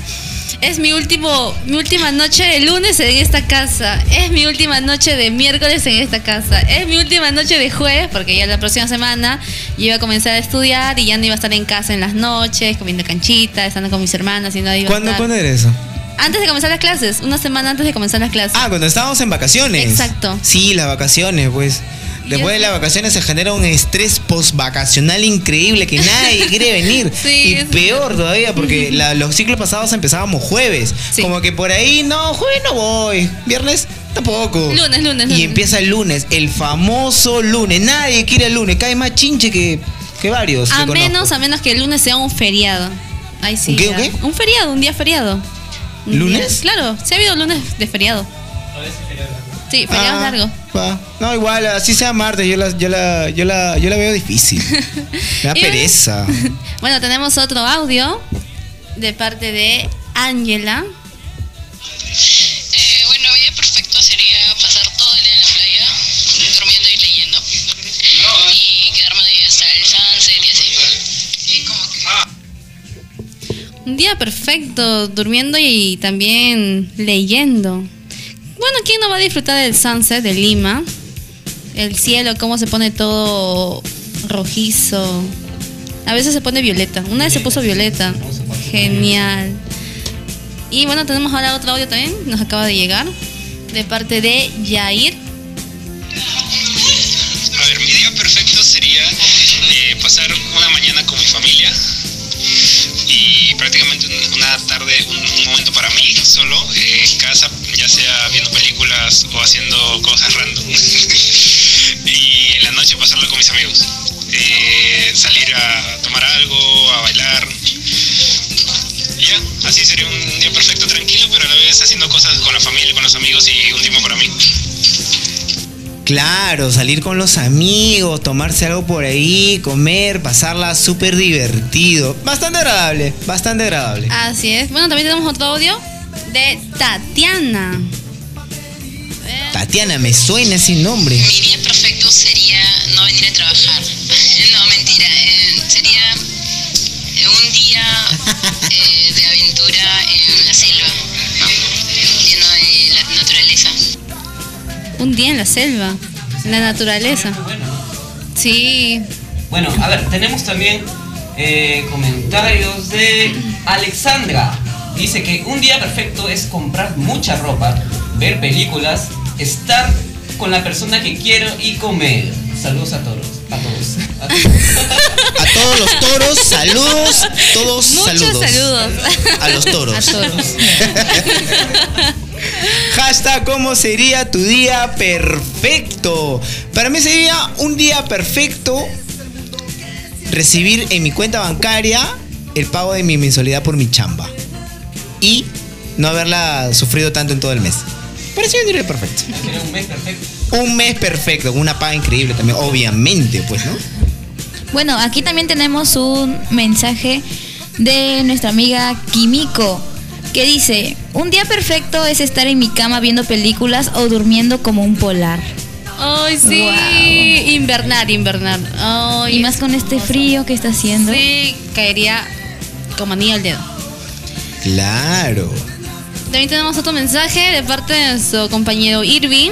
es mi último, mi última noche de lunes en esta casa, es mi última noche de miércoles en esta casa, es mi última noche de jueves, porque ya la próxima semana yo iba a comenzar a estudiar y ya no iba a estar en casa en las noches, comiendo canchita, estando con mis hermanas y no iba a ¿Cuándo, estar- ¿Cuándo era eso? Antes de comenzar las clases, una semana antes de comenzar las clases. Ah, cuando estábamos en vacaciones. Exacto. Sí, las vacaciones, pues. Después de las vacaciones se genera un estrés post-vacacional increíble que nadie <laughs> quiere venir. Sí, y peor todavía, porque <laughs> la- los ciclos pasados empezábamos jueves. Como que por ahí, no, jueves no voy. Viernes tampoco. Lunes, lunes, Y empieza el lunes, el famoso lunes. Nadie quiere el lunes. Cae más chinche que, que varios. que A conozco. menos, a menos que el lunes sea un feriado. Ahí sí. ¿Un qué, un qué? Un feriado, un día feriado. Un ¿Lunes? día- claro, sí ha habido lunes de feriado. Sí, feriado Ah, largo. Va. No, igual, así sea martes, yo la, yo la, yo la, yo la veo difícil. <laughs> Me da pereza. <laughs> Bueno, tenemos otro audio de parte de Ángela. Eh, bueno, mi día perfecto sería pasar todo el día en la playa, durmiendo y leyendo. Y quedarme ahí hasta el sunset y así. Y como que... Un día perfecto, durmiendo y también leyendo. Bueno, ¿quién no va a disfrutar del sunset de Lima? El cielo, cómo se pone todo rojizo. A veces se pone violeta. Una vez se puso violeta. Genial. Y bueno, tenemos ahora otro audio también. Nos acaba de llegar. De parte de Yair. A ver, mi día perfecto sería eh, pasar una mañana con mi familia y prácticamente tarde, un, momento para mí solo eh, en casa, ya sea viendo películas o haciendo cosas random. <laughs> y en la noche pasarlo con mis amigos. Eh, salir a tomar algo, a bailar. Y ya, así sería un día perfecto, tranquilo, pero a la vez haciendo cosas con la familia, con los amigos y un tiempo para mí. Claro, salir con los amigos, tomarse algo por ahí, comer, pasarla súper divertido. Bastante agradable, bastante agradable. Así es. Bueno, también tenemos otro audio de Tatiana. Tatiana, me suena ese nombre. Mi día perfecto sería no venir a trabajar. <laughs> No, mentira. eh, sería eh, un día eh, de aventura en la selva, lleno de la naturaleza. Un día en la selva, en la naturaleza. Sí. Bueno, a ver, tenemos también eh, comentarios de Alexandra. Dice que un día perfecto es comprar mucha ropa, ver películas, estar con la persona que quiero y comer. Saludos a todos. A todos. A todos. A todos los toros, saludos, todos Muchos saludos. saludos. A los toros. A toros. <laughs> Hashtag, ¿cómo sería tu día perfecto? Para mí sería un día perfecto recibir en mi cuenta bancaria el pago de mi mensualidad por mi chamba. Y no haberla sufrido tanto en todo el mes. Parecía un día perfecto. Sería un mes perfecto. Un mes perfecto, con una paga increíble también, obviamente, pues, ¿no? Bueno, aquí también tenemos un mensaje de nuestra amiga Kimiko que dice, un día perfecto es estar en mi cama viendo películas o durmiendo como un polar. Ay, sí. Invernar, invernar. Ay, Y más con este frío que está haciendo. Sí, caería como anillo al dedo. Claro. También tenemos otro mensaje de parte de nuestro compañero Irving.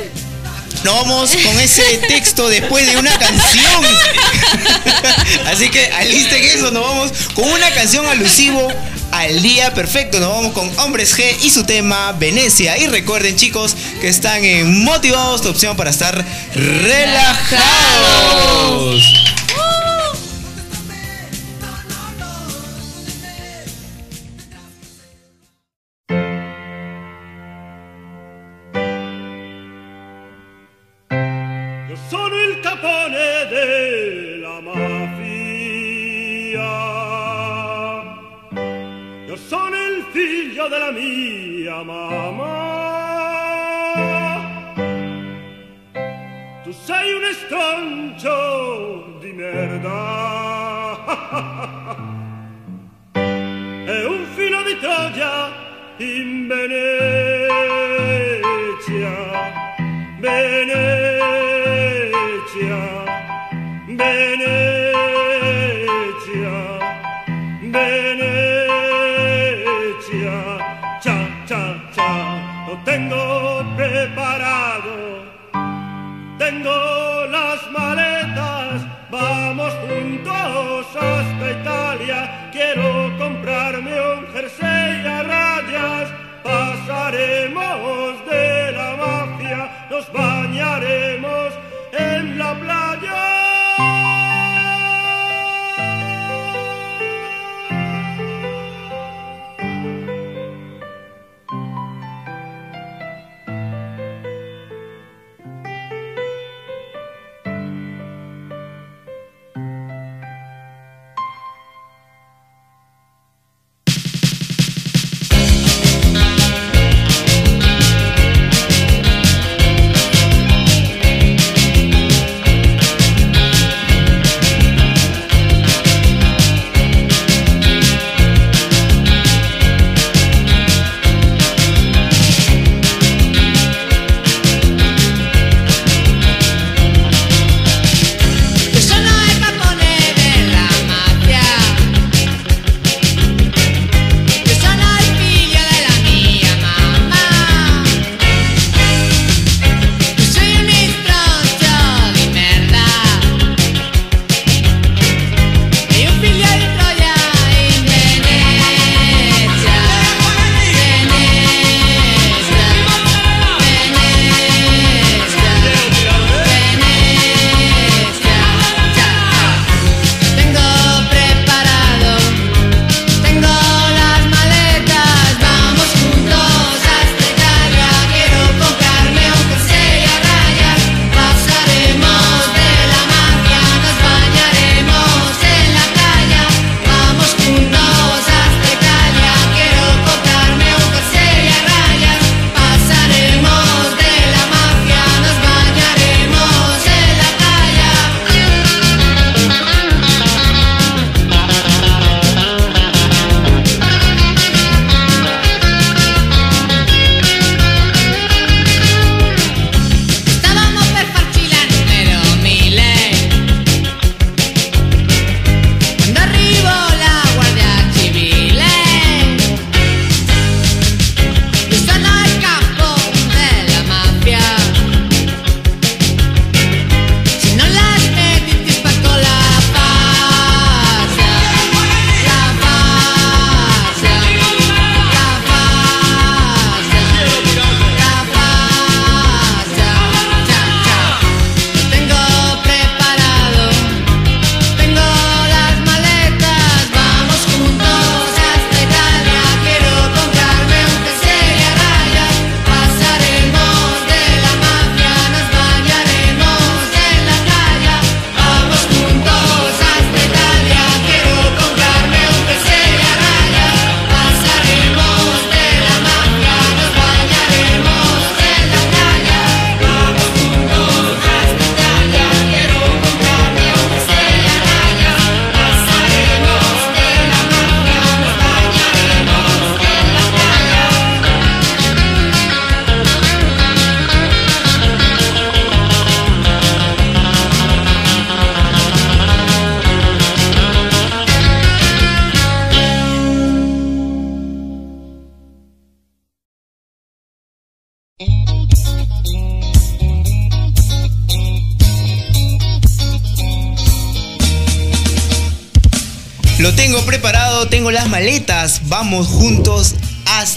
Nos vamos con ese texto después de una canción. <laughs> <laughs> Así que alisten eso, nos vamos con una canción alusivo al día perfecto. Nos vamos con Hombres G y su tema Venecia. Y recuerden chicos que están en Motivados, tu opción para estar relajados. Figlio della mia mamma. Tu sei un estroncio di merda. <laughs> E un filo di Troia in Venezia. Venezia, Venezia, Venezia, tengo preparado,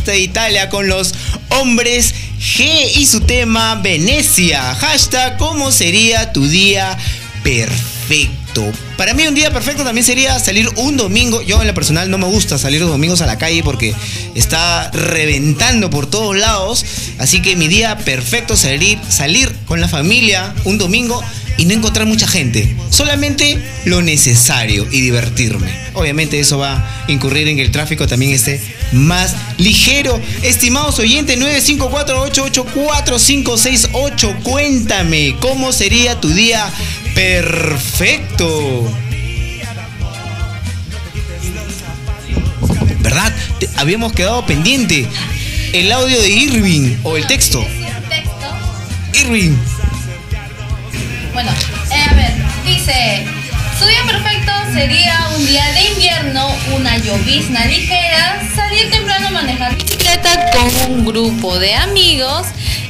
hasta Italia con los hombres G y su tema Venecia. Hashtag, ¿cómo sería tu día perfecto? Para mí un día perfecto también sería salir un domingo. Yo en lo personal no me gusta salir los domingos a la calle porque está reventando por todos lados. Así que mi día perfecto salir, salir con la familia un domingo y no encontrar mucha gente. Solamente lo necesario y divertirme. Obviamente eso va a incurrir en que el tráfico también esté más ligero. Estimados oyentes, 954-884-5568, cuéntame, ¿cómo sería tu día perfecto? ¿Verdad? Te- habíamos quedado pendiente el audio de Irving o el texto. Irving. Bueno, eh, a ver, dice, su día perfecto sería un día de invierno, una llovizna ligera, salir temprano a manejar bicicleta con un grupo de amigos,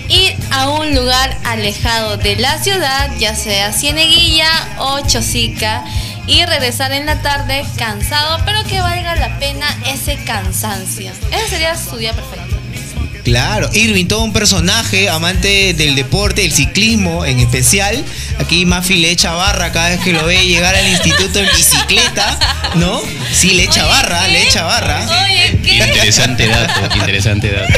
ir a un lugar alejado de la ciudad, ya sea Cieneguilla o Chosica, y regresar en la tarde cansado, pero que valga la pena ese cansancio. Ese sería su día perfecto. Claro, Irving, todo un personaje, amante del deporte, del ciclismo en especial. Aquí Mafi le echa barra cada vez que lo ve llegar al instituto en bicicleta, ¿no? Sí, le echa barra, le echa barra. Interesante dato, interesante dato.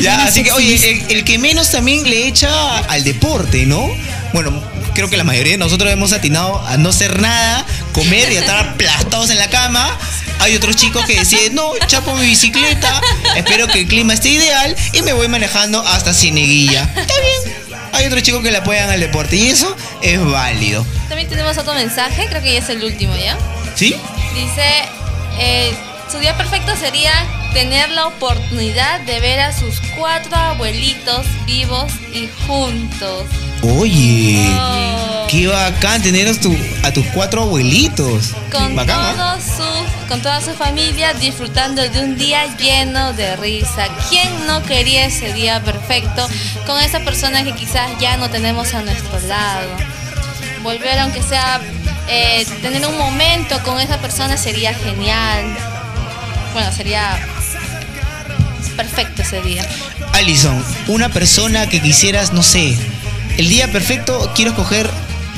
Ya, así que, oye, el, el que menos también le echa al deporte, ¿no? Bueno, creo que la mayoría de nosotros hemos atinado a no hacer nada, comer y estar aplastados en la cama. Hay otros chicos que deciden, no, chapo mi bicicleta, espero que el clima esté ideal y me voy manejando hasta Cieneguilla. Está bien. Hay otros chicos que le apoyan al deporte y eso es válido. También tenemos otro mensaje, creo que ya es el último, ¿ya? ¿Sí? Dice, eh, su día perfecto sería tener la oportunidad de ver a sus cuatro abuelitos vivos y juntos. Oye, Oh. qué bacán tener a, tu- a tus cuatro abuelitos. Con, bacán, sus- con toda su familia disfrutando de un día lleno de risa. ¿Quién no quería ese día perfecto con esa persona que quizás ya no tenemos a nuestro lado? Volver, aunque sea eh, tener un momento con esa persona sería genial. Bueno, sería perfecto ese día. Alison, una persona que quisieras, no sé, el día perfecto, quiero escoger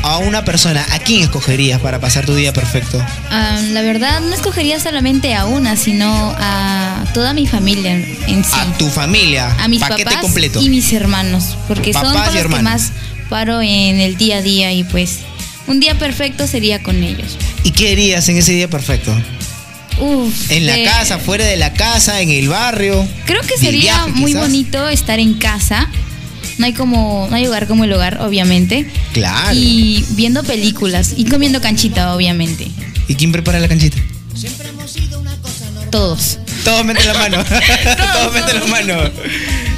a una persona. ¿A quién escogerías para pasar tu día perfecto? Ah, la verdad no escogería solamente a una, sino a toda mi familia en sí. A tu familia. A mis paquete papás completo. y mis hermanos, porque son con los que más paro en el día a día y pues un día perfecto sería con ellos. ¿Y qué harías en ese día perfecto? Uf, En la de- casa, fuera de la casa, en el barrio. Creo que sería viaje, muy quizás. bonito estar en casa. No hay como, no hay hogar como el hogar, obviamente. Claro. Y viendo películas y comiendo canchita, obviamente. ¿Y quién prepara la canchita? Todos. Todos meten la mano. <laughs> Todos meten la mano.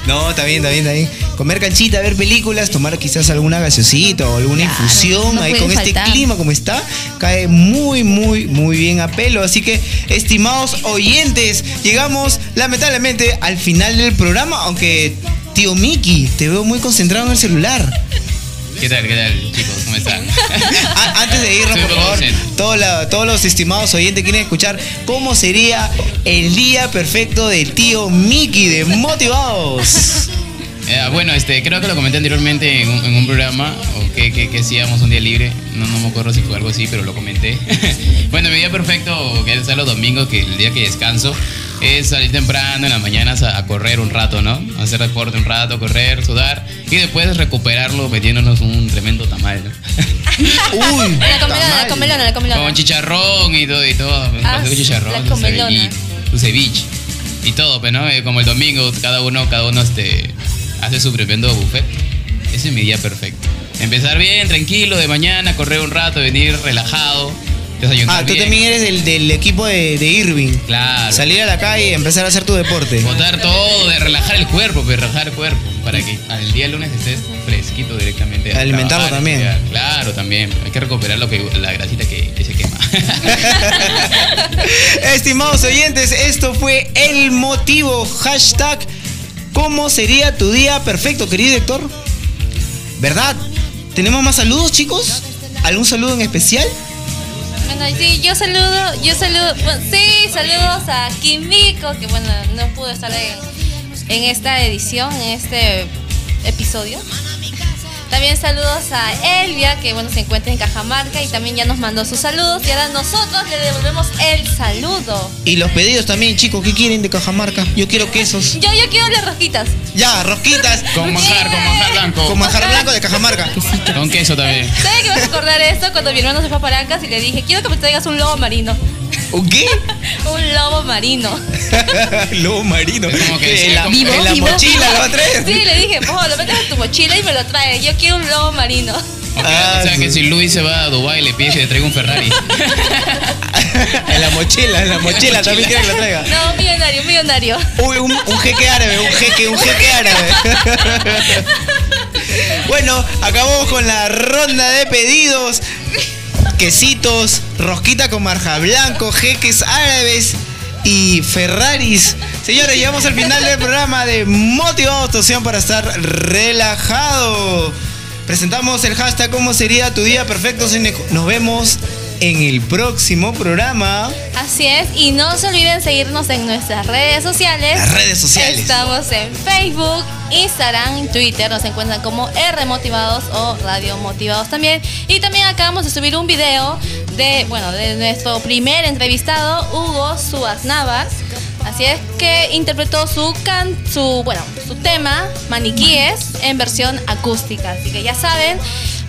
No, está bien, está bien, está bien. Comer canchita, ver películas, tomar quizás alguna gaseosita o alguna infusión no ahí con este clima como está, cae muy, muy, muy bien a pelo. Así que, estimados oyentes, llegamos lamentablemente al final del programa, aunque tío Miki, te veo muy concentrado en el celular. ¿Qué tal, qué tal, chicos? ¿Cómo están? <laughs> Antes de irnos, por favor, todos, la- todos los estimados oyentes quieren escuchar cómo sería el día perfecto del tío Mickey de Motivados. Eh, bueno, este, creo que lo comenté anteriormente en un, en un programa, o que, que, que hacíamos un día libre, no, no me acuerdo si fue algo así, pero lo comenté. <laughs> bueno, mi día perfecto, que es los domingos, que el día que descanso, es salir temprano en las mañanas a, a correr un rato, ¿no? Hacer deporte un rato, correr, sudar, y después recuperarlo metiéndonos un tremendo tamal, ¿no? <laughs> Uy, La comelona, la comelona, la comelona. Con chicharrón y todo, y todo. Un Ah, con chicharrón, comelona. ceviche, su ceviche. Y todo, pues, ¿no? Eh, Como el domingo, cada uno, cada uno este, hace su tremendo buffet. Ese es mi día perfecto. Empezar bien, tranquilo, de mañana, correr un rato, venir relajado, desayunar Ah, tú bien. también eres del, del equipo de, de Irving. Claro. Salir a la calle y empezar a hacer tu deporte. Botar todo, de relajar el cuerpo, pues relajar el cuerpo, para que al día lunes estés fresquito directamente. Alimentarlo también. estudiar. Claro, también. Hay que recuperar lo que, la grasita que, que se quema. <laughs> Estimados oyentes, esto fue el motivo. Hashtag ¿Cómo sería tu día perfecto, querido director? ¿Verdad? ¿Tenemos más saludos, chicos? ¿Algún saludo en especial? Bueno, sí, yo saludo, yo saludo, sí, saludos a Kimiko, que bueno, no pudo estar en, en esta edición, en este episodio. También saludos a Elvia, que bueno, se encuentra en Cajamarca y también ya nos mandó sus saludos. Y ahora nosotros le devolvemos el saludo. Y los pedidos también, chicos, ¿qué quieren de Cajamarca? Yo quiero quesos. Yo, yo quiero las rosquitas. Ya, rosquitas. <laughs> Con manjar, con manjar blanco. Con manjar blanco de Cajamarca. <laughs> Con queso también. ¿Sabes que vas a acordar esto cuando mi hermano se fue a Paracas y le dije, quiero que me traigas un lobo marino? ¿Un qué? <laughs> un lobo marino. <laughs> Lobo marino. como que en la, ¿Vivo? en la ¿Vivo? mochila lo va a traer. Sí, le dije, po, lo metes en tu mochila y me lo traes. Yo quiero un lobo marino. Ok, o sea que si Luis se va a Dubai le pide que le traiga un Ferrari. <laughs> En la mochila, en la mochila también quiere que lo traiga. No, millonario, millonario. Uy, un, un jeque árabe, un jeque, un jeque árabe. Bueno, acabamos con la ronda de pedidos. Quesitos, rosquita con marja blanco, jeques árabes y Ferraris. Señores, llegamos al final del programa de Motivados tu opción para estar relajado. Presentamos el hashtag ¿Cómo sería tu día perfecto? Nos vemos en el próximo programa. Así es, y no se olviden seguirnos en nuestras redes sociales. Las redes sociales. Estamos en Facebook, Instagram, Twitter, nos encuentran como R Motivados o Radio Motivados también. Y también acabamos de subir un video de, bueno, de nuestro primer entrevistado, Hugo Suaz Navas. Así es que interpretó su can, su, bueno, su tema, Maniquíes, en versión acústica. Así que ya saben.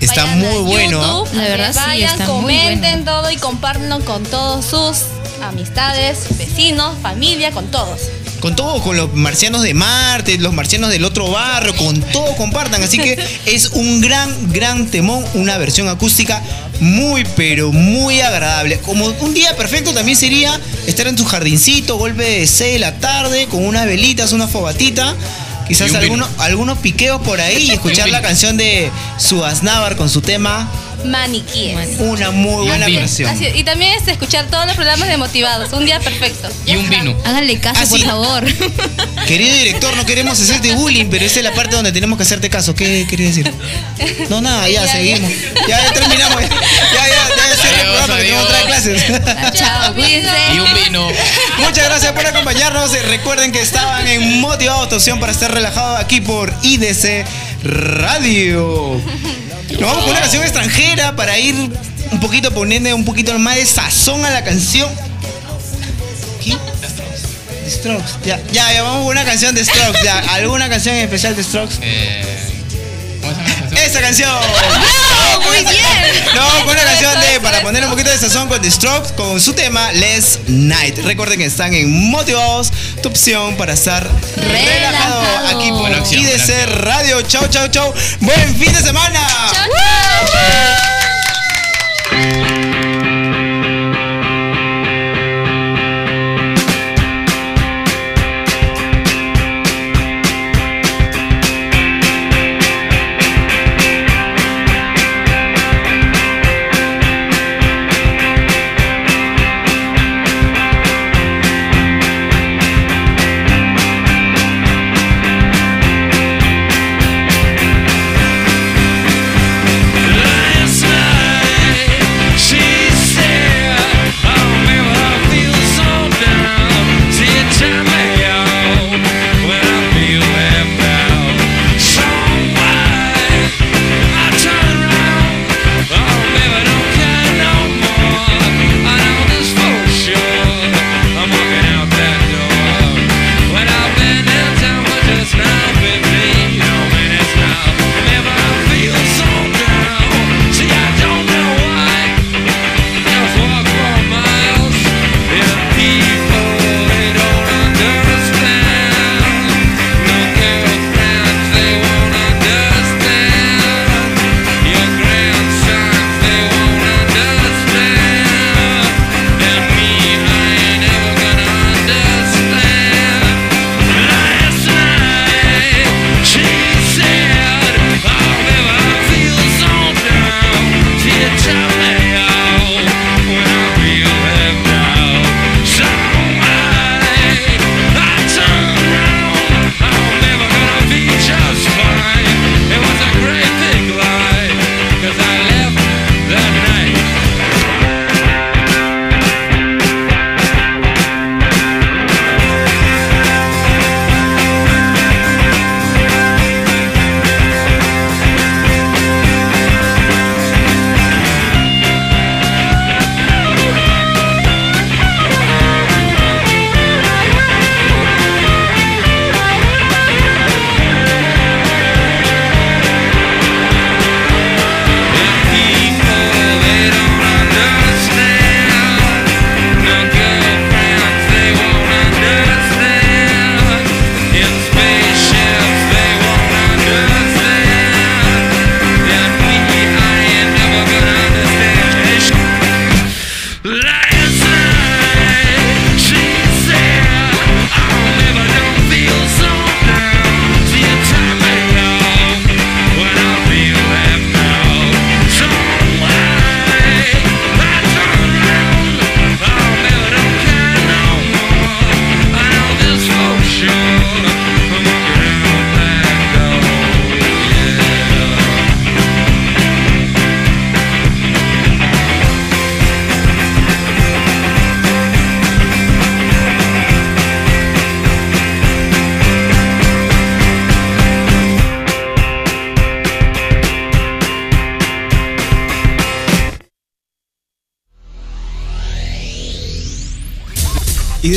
Está vayan muy a bueno. YouTube, La verdad sí, vayan, está muy comenten todo y compártanlo con todos sus amistades, vecinos, familia, con todos. Con todo, con los marcianos de Marte, los marcianos del otro barrio, con todo compartan. Así que <laughs> es un gran, gran temón, una versión acústica muy, pero muy agradable. Como un día perfecto también sería estar en tu jardincito, golpe de 6 de la tarde, con unas velitas, una fogatita. Quizás algunos, algunos piqueos por ahí y <laughs> escuchar la canción de Suaznavar con su tema. Maniquíes. Una muy buena vino. versión. Así y también es escuchar todos los programas de Motivados. Un día perfecto. Y un vino. Háganle caso, Ah, por sí. favor. <laughs> Querido director, no queremos hacerte bullying, pero esa es la parte donde tenemos que hacerte caso. ¿Qué querías decir? No, nada, ya, Ya, seguimos. Ya, ya terminamos. <laughs> Ya, ya, ya, ya el Adiós, programa que tengo otra adiós. clases. Chao, cuídense. Y un vino. Gracias por acompañarnos. Recuerden que estaban en Motivados tu para estar relajado aquí por IDC Radio. Nos vamos con una canción extranjera para ir un poquito poniendo un poquito más de sazón a la canción. ¿Qué? Strokes. Ya, ya, ya, vamos con una canción de Strokes. Ya, ¿alguna canción especial de Strokes? Eh, ¿Cómo la canción? <laughs> ¡Muy bien! No, con una canción de para poner un poquito de sazón con The Strokes con su tema Less Night. Recuerden que están en Motivados, tu opción para estar relajado, Relajado. aquí por IDC. Radio. Chau, chau, chau. Buen fin de semana. Chao, chao.